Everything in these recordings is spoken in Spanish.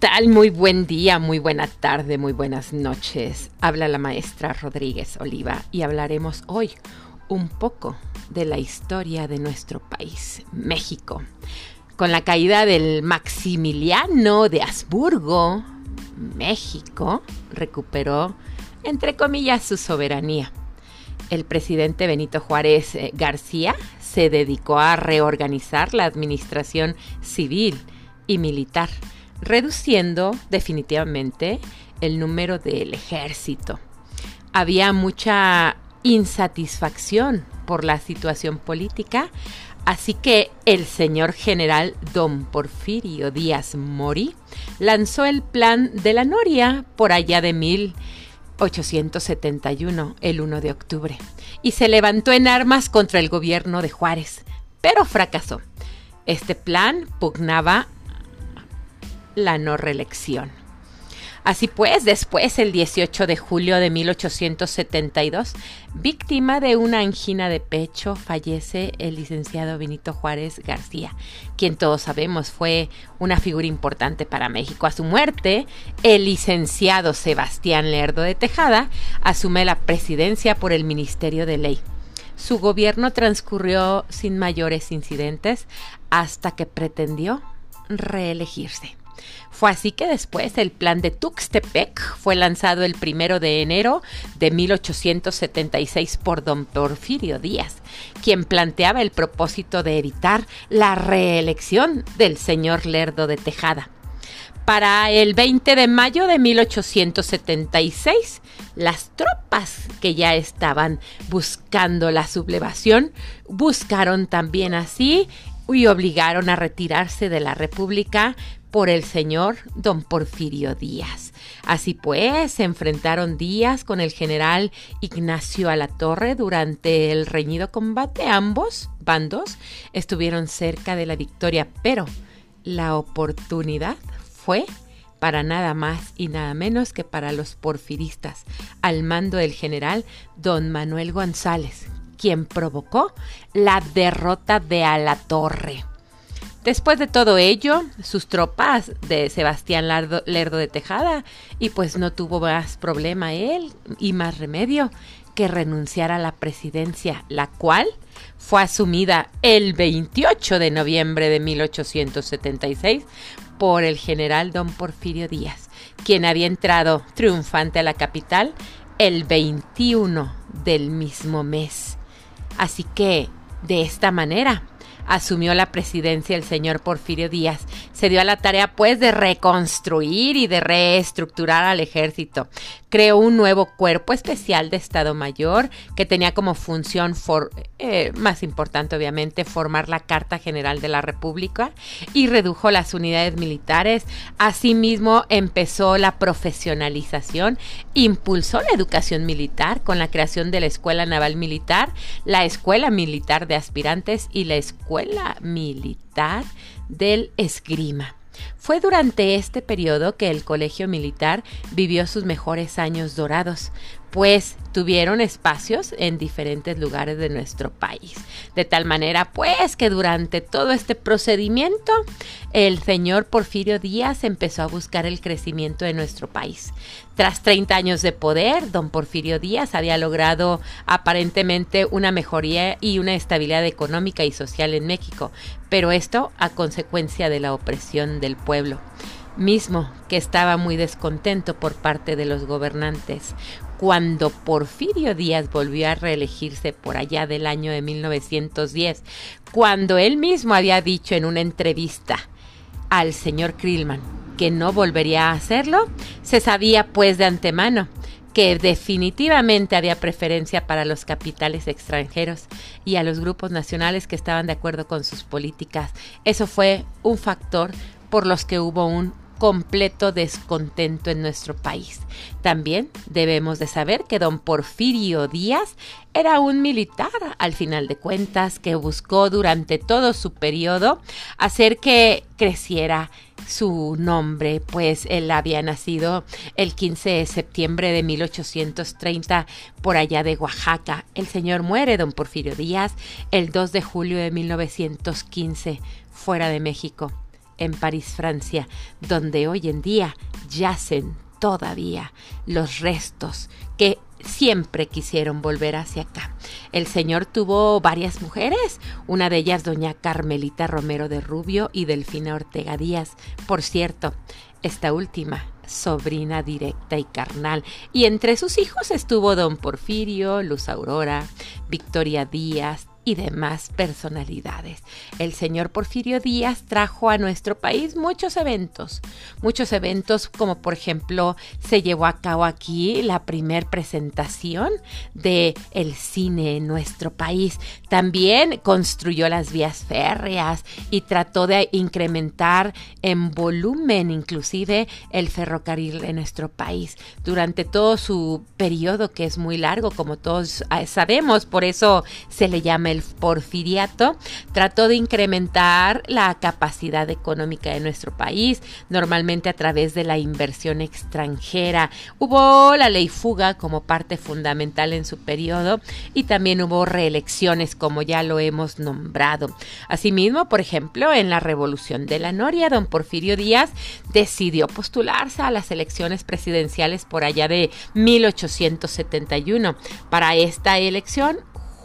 tal? Muy buen día, muy buena tarde, muy buenas noches. Habla la maestra Rodríguez Oliva y hablaremos hoy un poco de la historia de nuestro país, México. Con la caída del Maximiliano de Habsburgo, México recuperó, entre comillas, su soberanía. El presidente Benito Juárez eh, García se dedicó a reorganizar la administración civil y militar reduciendo definitivamente el número del ejército. Había mucha insatisfacción por la situación política, así que el señor general don Porfirio Díaz Mori lanzó el plan de la Noria por allá de 1871, el 1 de octubre, y se levantó en armas contra el gobierno de Juárez, pero fracasó. Este plan pugnaba la no reelección. Así pues, después, el 18 de julio de 1872, víctima de una angina de pecho, fallece el licenciado Benito Juárez García, quien todos sabemos fue una figura importante para México. A su muerte, el licenciado Sebastián Lerdo de Tejada asume la presidencia por el Ministerio de Ley. Su gobierno transcurrió sin mayores incidentes hasta que pretendió reelegirse. Fue así que después el plan de Tuxtepec fue lanzado el primero de enero de 1876 por don Porfirio Díaz, quien planteaba el propósito de evitar la reelección del señor Lerdo de Tejada. Para el 20 de mayo de 1876, las tropas que ya estaban buscando la sublevación buscaron también así y obligaron a retirarse de la República por el señor don Porfirio Díaz. Así pues, se enfrentaron Díaz con el general Ignacio Alatorre durante el reñido combate. Ambos bandos estuvieron cerca de la victoria, pero la oportunidad fue para nada más y nada menos que para los porfiristas, al mando del general don Manuel González, quien provocó la derrota de Alatorre. Después de todo ello, sus tropas de Sebastián Lerdo de Tejada, y pues no tuvo más problema él y más remedio que renunciar a la presidencia, la cual fue asumida el 28 de noviembre de 1876 por el general don Porfirio Díaz, quien había entrado triunfante a la capital el 21 del mismo mes. Así que, de esta manera, asumió la presidencia el señor Porfirio Díaz, se dio a la tarea pues de reconstruir y de reestructurar al ejército. Creó un nuevo cuerpo especial de Estado Mayor que tenía como función eh, más importante obviamente formar la Carta General de la República y redujo las unidades militares. Asimismo empezó la profesionalización, impulsó la educación militar con la creación de la Escuela Naval Militar, la Escuela Militar de Aspirantes y la Escuela la Militar del Esgrima. Fue durante este periodo que el Colegio Militar vivió sus mejores años dorados, pues tuvieron espacios en diferentes lugares de nuestro país. De tal manera, pues, que durante todo este procedimiento, el señor Porfirio Díaz empezó a buscar el crecimiento de nuestro país. Tras 30 años de poder, don Porfirio Díaz había logrado aparentemente una mejoría y una estabilidad económica y social en México, pero esto a consecuencia de la opresión del pueblo mismo que estaba muy descontento por parte de los gobernantes. Cuando Porfirio Díaz volvió a reelegirse por allá del año de 1910, cuando él mismo había dicho en una entrevista al señor Krillman que no volvería a hacerlo, se sabía pues de antemano que definitivamente había preferencia para los capitales extranjeros y a los grupos nacionales que estaban de acuerdo con sus políticas. Eso fue un factor por los que hubo un completo descontento en nuestro país. También debemos de saber que don Porfirio Díaz era un militar, al final de cuentas, que buscó durante todo su periodo hacer que creciera su nombre, pues él había nacido el 15 de septiembre de 1830 por allá de Oaxaca. El señor muere, don Porfirio Díaz, el 2 de julio de 1915, fuera de México en París, Francia, donde hoy en día yacen todavía los restos que siempre quisieron volver hacia acá. El señor tuvo varias mujeres, una de ellas doña Carmelita Romero de Rubio y Delfina Ortega Díaz. Por cierto, esta última sobrina directa y carnal, y entre sus hijos estuvo don Porfirio, Luz Aurora, Victoria Díaz, y demás personalidades. El señor Porfirio Díaz trajo a nuestro país muchos eventos, muchos eventos como por ejemplo se llevó a cabo aquí la primer presentación de el cine en nuestro país. También construyó las vías férreas y trató de incrementar en volumen inclusive el ferrocarril en nuestro país durante todo su periodo que es muy largo como todos ah, sabemos, por eso se le llama el porfiriato, trató de incrementar la capacidad económica de nuestro país, normalmente a través de la inversión extranjera. Hubo la ley fuga como parte fundamental en su periodo y también hubo reelecciones como ya lo hemos nombrado. Asimismo, por ejemplo, en la Revolución de la Noria, don Porfirio Díaz decidió postularse a las elecciones presidenciales por allá de 1871. Para esta elección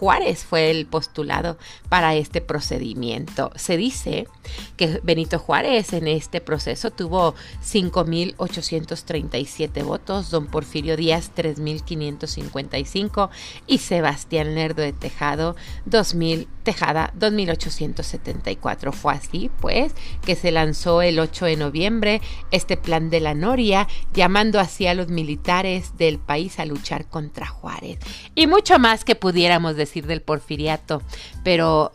Juárez fue el postulado para este procedimiento. Se dice que Benito Juárez en este proceso tuvo 5.837 votos, don Porfirio Díaz 3.555 y Sebastián Lerdo de Tejado 2.000, Tejada 2.874. Fue así, pues, que se lanzó el 8 de noviembre este plan de la Noria, llamando así a los militares del país a luchar contra Juárez. Y mucho más que pudiéramos decir del porfiriato, pero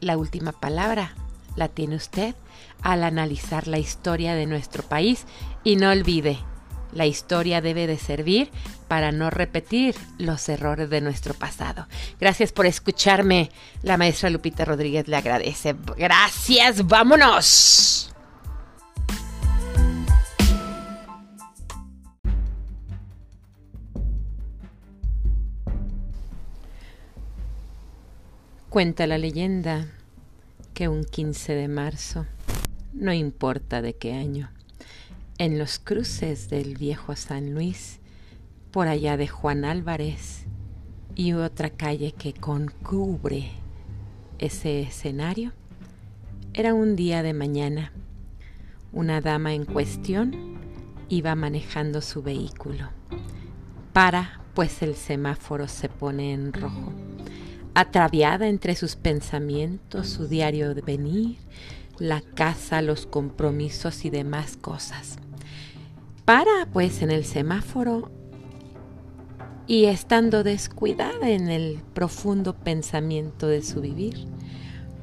la última palabra la tiene usted al analizar la historia de nuestro país y no olvide, la historia debe de servir para no repetir los errores de nuestro pasado. Gracias por escucharme. La maestra Lupita Rodríguez le agradece. Gracias, vámonos. Cuenta la leyenda que un 15 de marzo, no importa de qué año, en los cruces del viejo San Luis, por allá de Juan Álvarez y otra calle que concubre ese escenario, era un día de mañana. Una dama en cuestión iba manejando su vehículo. Para, pues el semáforo se pone en rojo atraviada entre sus pensamientos, su diario de venir, la casa, los compromisos y demás cosas. Para pues en el semáforo y estando descuidada en el profundo pensamiento de su vivir,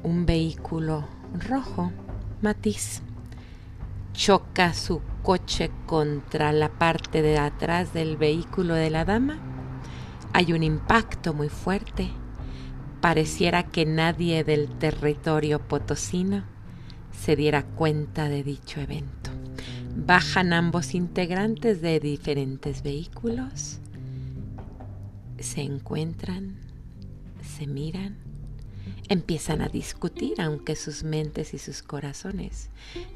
un vehículo rojo, matiz, choca su coche contra la parte de atrás del vehículo de la dama. Hay un impacto muy fuerte pareciera que nadie del territorio potosino se diera cuenta de dicho evento. Bajan ambos integrantes de diferentes vehículos, se encuentran, se miran, empiezan a discutir, aunque sus mentes y sus corazones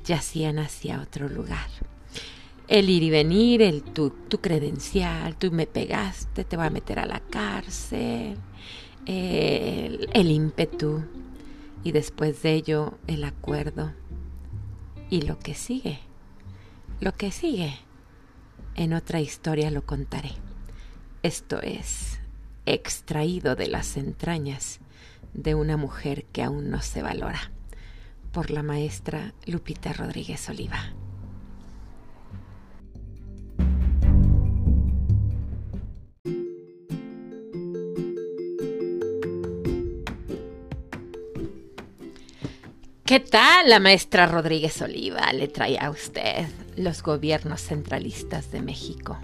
yacían hacia otro lugar. El ir y venir, el tu, tu credencial, tú me pegaste, te voy a meter a la cárcel, el, ímpetu y después de ello el acuerdo y lo que sigue. Lo que sigue en otra historia lo contaré. Esto es extraído de las entrañas de una mujer que aún no se valora por la maestra Lupita Rodríguez Oliva. ¿Qué tal la maestra Rodríguez Oliva le trae a usted los gobiernos centralistas de México?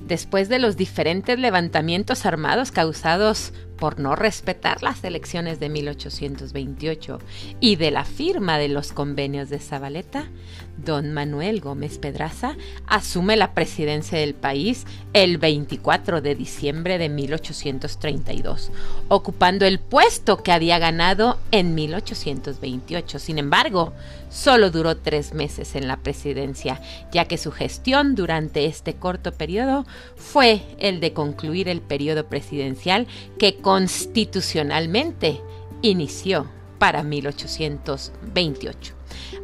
Después de los diferentes levantamientos armados causados por no respetar las elecciones de 1828 y de la firma de los convenios de Zabaleta, don Manuel Gómez Pedraza asume la presidencia del país el 24 de diciembre de 1832, ocupando el puesto que había ganado en 1828. Sin embargo, solo duró tres meses en la presidencia, ya que su gestión durante este corto periodo fue el de concluir el periodo presidencial que constitucionalmente inició para 1828.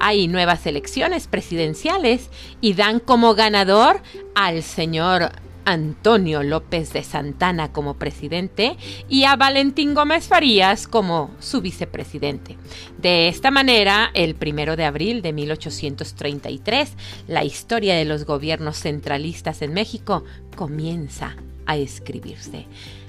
Hay nuevas elecciones presidenciales y dan como ganador al señor Antonio López de Santana como presidente y a Valentín Gómez Farías como su vicepresidente. De esta manera, el primero de abril de 1833, la historia de los gobiernos centralistas en México comienza a escribirse.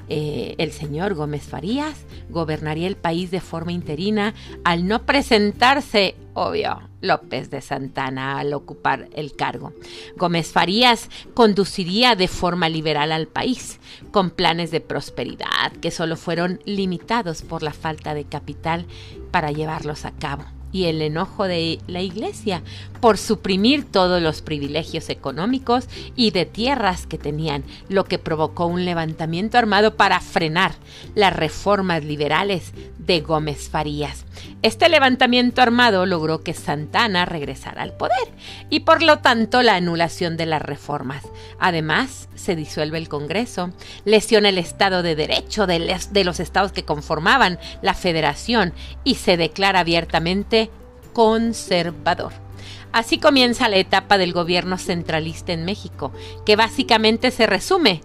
Eh, el señor Gómez Farías gobernaría el país de forma interina al no presentarse, obvio, López de Santana al ocupar el cargo. Gómez Farías conduciría de forma liberal al país, con planes de prosperidad que solo fueron limitados por la falta de capital para llevarlos a cabo y el enojo de la Iglesia por suprimir todos los privilegios económicos y de tierras que tenían, lo que provocó un levantamiento armado para frenar las reformas liberales de Gómez Farías. Este levantamiento armado logró que Santana regresara al poder y por lo tanto la anulación de las reformas. Además, se disuelve el Congreso, lesiona el Estado de Derecho de, de los estados que conformaban la federación y se declara abiertamente conservador. Así comienza la etapa del gobierno centralista en México, que básicamente se resume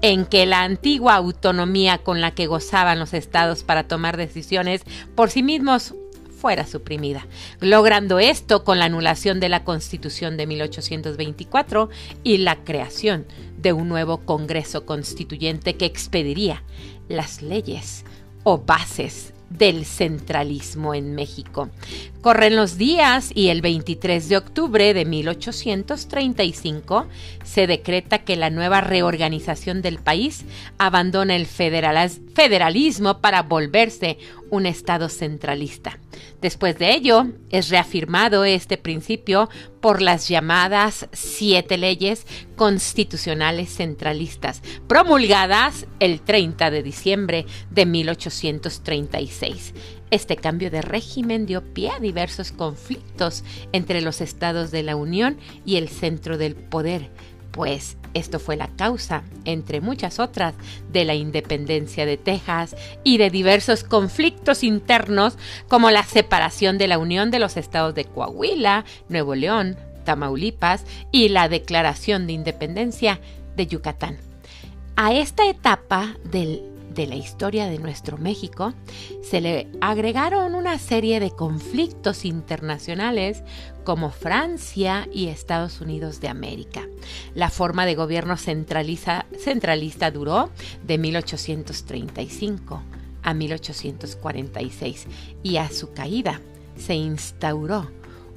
en que la antigua autonomía con la que gozaban los estados para tomar decisiones por sí mismos fuera suprimida, logrando esto con la anulación de la Constitución de 1824 y la creación de un nuevo Congreso Constituyente que expediría las leyes o bases del centralismo en México. Corren los días y el 23 de octubre de 1835 se decreta que la nueva reorganización del país abandona el federalismo para volverse un Estado centralista. Después de ello, es reafirmado este principio por las llamadas siete leyes constitucionales centralistas, promulgadas el 30 de diciembre de 1836. Este cambio de régimen dio pie a diversos conflictos entre los estados de la Unión y el centro del poder, pues esto fue la causa, entre muchas otras, de la independencia de Texas y de diversos conflictos internos como la separación de la Unión de los estados de Coahuila, Nuevo León, Tamaulipas y la declaración de independencia de Yucatán. A esta etapa de la historia de nuestro México, se le agregaron una serie de conflictos internacionales como Francia y Estados Unidos de América. La forma de gobierno centralista duró de 1835 a 1846 y a su caída se instauró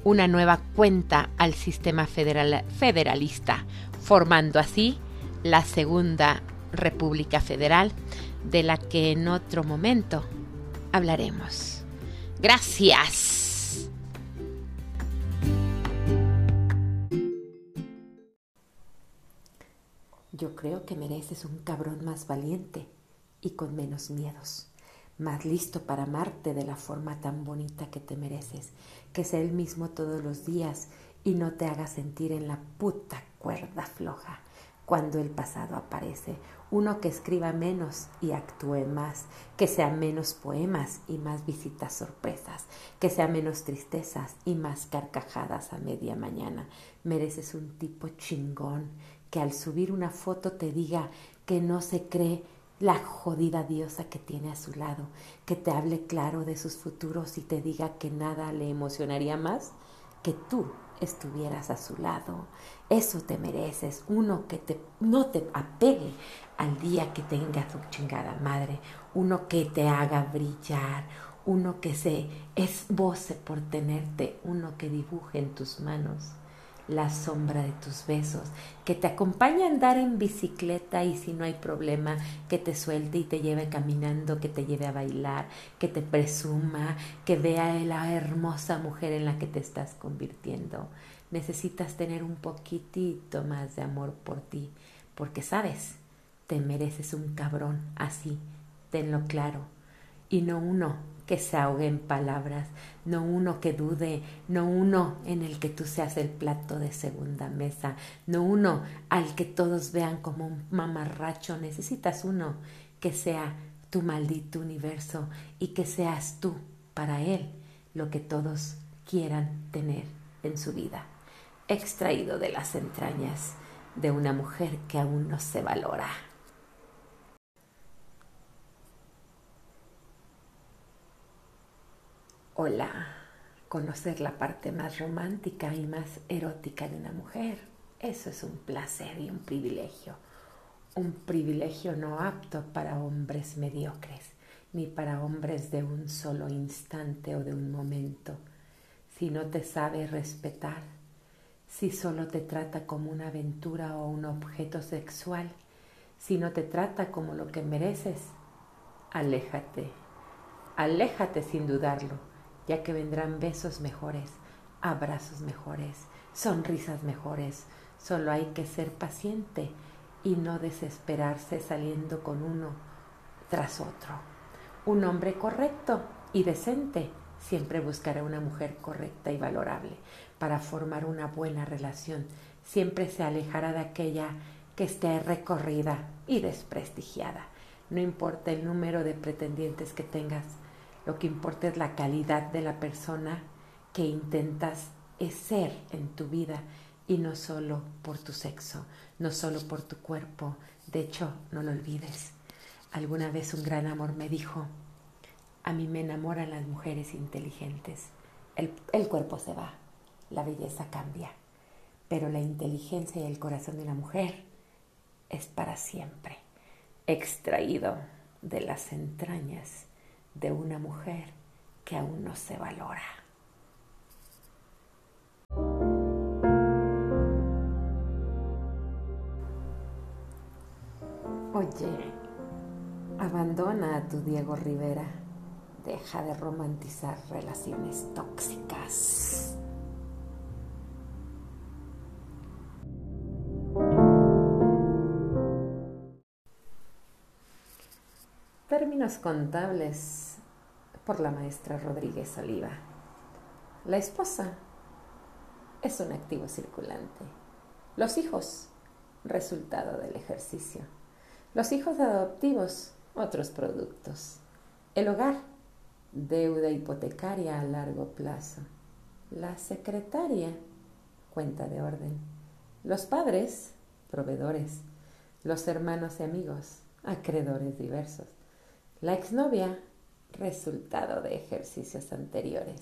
una nueva cuenta al sistema federalista, formando así la Segunda República Federal de la que en otro momento hablaremos. Gracias. Yo creo que mereces un cabrón más valiente y con menos miedos, más listo para amarte de la forma tan bonita que te mereces, que sea el mismo todos los días y no te haga sentir en la puta cuerda floja cuando el pasado aparece uno que escriba menos y actúe más, que sea menos poemas y más visitas sorpresas, que sea menos tristezas y más carcajadas a media mañana. Mereces un tipo chingón que al subir una foto te diga que no se cree la jodida diosa que tiene a su lado, que te hable claro de sus futuros y te diga que nada le emocionaría más que tú estuvieras a su lado. Eso te mereces, uno que te, no te apegue al día que tenga tu chingada madre, uno que te haga brillar, uno que se esboce por tenerte, uno que dibuje en tus manos la sombra de tus besos, que te acompañe a andar en bicicleta y si no hay problema, que te suelte y te lleve caminando, que te lleve a bailar, que te presuma, que vea la hermosa mujer en la que te estás convirtiendo. Necesitas tener un poquitito más de amor por ti, porque sabes, te mereces un cabrón así, tenlo claro, y no uno que se ahogue en palabras, no uno que dude, no uno en el que tú seas el plato de segunda mesa, no uno al que todos vean como un mamarracho, necesitas uno que sea tu maldito universo y que seas tú para él lo que todos quieran tener en su vida, extraído de las entrañas de una mujer que aún no se valora. Hola, conocer la parte más romántica y más erótica de una mujer. Eso es un placer y un privilegio. Un privilegio no apto para hombres mediocres, ni para hombres de un solo instante o de un momento. Si no te sabe respetar, si solo te trata como una aventura o un objeto sexual, si no te trata como lo que mereces, aléjate, aléjate sin dudarlo ya que vendrán besos mejores, abrazos mejores, sonrisas mejores. Solo hay que ser paciente y no desesperarse saliendo con uno tras otro. Un hombre correcto y decente siempre buscará una mujer correcta y valorable para formar una buena relación. Siempre se alejará de aquella que esté recorrida y desprestigiada. No importa el número de pretendientes que tengas, lo que importa es la calidad de la persona que intentas ser en tu vida y no solo por tu sexo, no solo por tu cuerpo. De hecho, no lo olvides. Alguna vez un gran amor me dijo, a mí me enamoran las mujeres inteligentes. El, cuerpo se va, la belleza cambia, pero la inteligencia y el corazón de la mujer es para siempre, extraído de las entrañas de una mujer que aún no se valora. Oye, abandona a tu Diego Rivera. Deja de romantizar relaciones tóxicas. Contables por la maestra Rodríguez Oliva. La esposa es un activo circulante. Los hijos, resultado del ejercicio. Los hijos adoptivos, otros productos. El hogar, deuda hipotecaria a largo plazo. La secretaria, cuenta de orden. Los padres, proveedores. Los hermanos y amigos, acreedores diversos. La exnovia, resultado de ejercicios anteriores.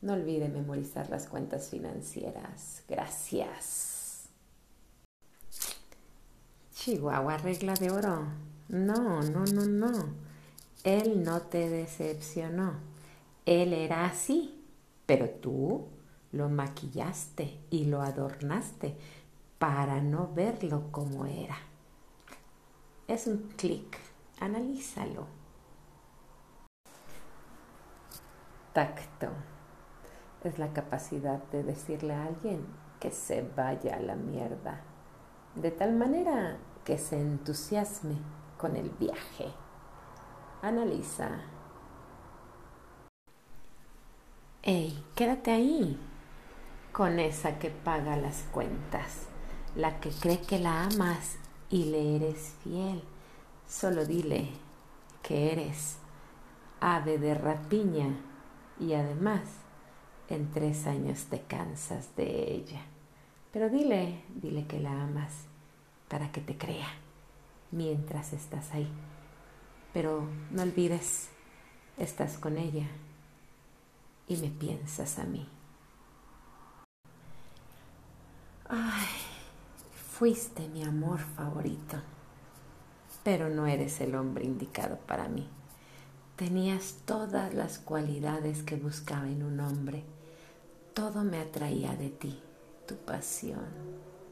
No olvide memorizar las cuentas financieras. Gracias. Chihuahua, regla de oro. No, no, no, no. Él no te decepcionó. Él era así, pero tú lo maquillaste y lo adornaste para no verlo como era. Es un clic. Analízalo. Tacto es la capacidad de decirle a alguien que se vaya a la mierda, de tal manera que se entusiasme con el viaje. Analiza. Ey, quédate ahí, con esa que paga las cuentas, la que cree que la amas y le eres fiel. Solo dile que eres ave de rapiña y además en tres años te cansas de ella. Pero dile, dile que la amas para que te crea mientras estás ahí. Pero no olvides, estás con ella y me piensas a mí. Ay, fuiste mi amor favorito, pero no eres el hombre indicado para mí. Tenías todas las cualidades que buscaba en un hombre. Todo me atraía de ti. tu pasión,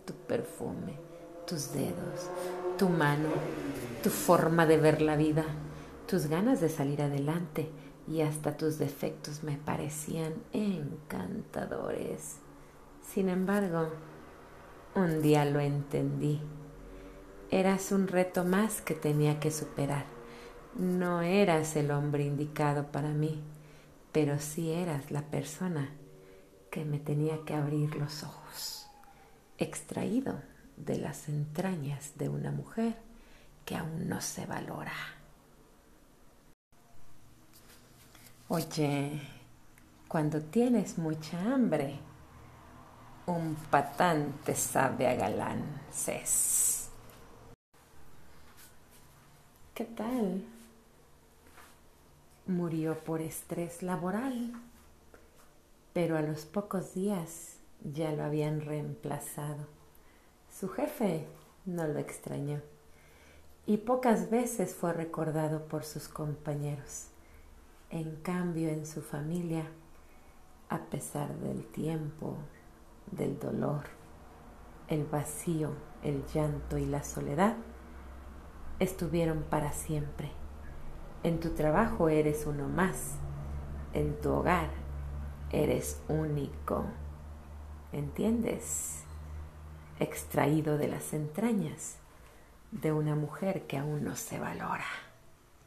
tu perfume, tus dedos, tu mano, tu forma de ver la vida, tus ganas de salir adelante y hasta tus defectos me parecían encantadores. Sin embargo, un día lo entendí. Eras un reto más que tenía que superar. No eras el hombre indicado para mí, pero sí eras la persona que me tenía que abrir los ojos, extraído de las entrañas de una mujer que aún no se valora. Oye, cuando tienes mucha hambre, un patán te sabe a galán. ¿Qué tal? Murió por estrés laboral, pero a los pocos días ya lo habían reemplazado. Su jefe no lo extrañó y pocas veces fue recordado por sus compañeros. En cambio, en su familia, a pesar del tiempo, del dolor, el vacío, el llanto y la soledad, estuvieron para siempre. En tu trabajo eres uno más, en tu hogar eres único. ¿Entiendes? Extraído de las entrañas de una mujer que aún no se valora.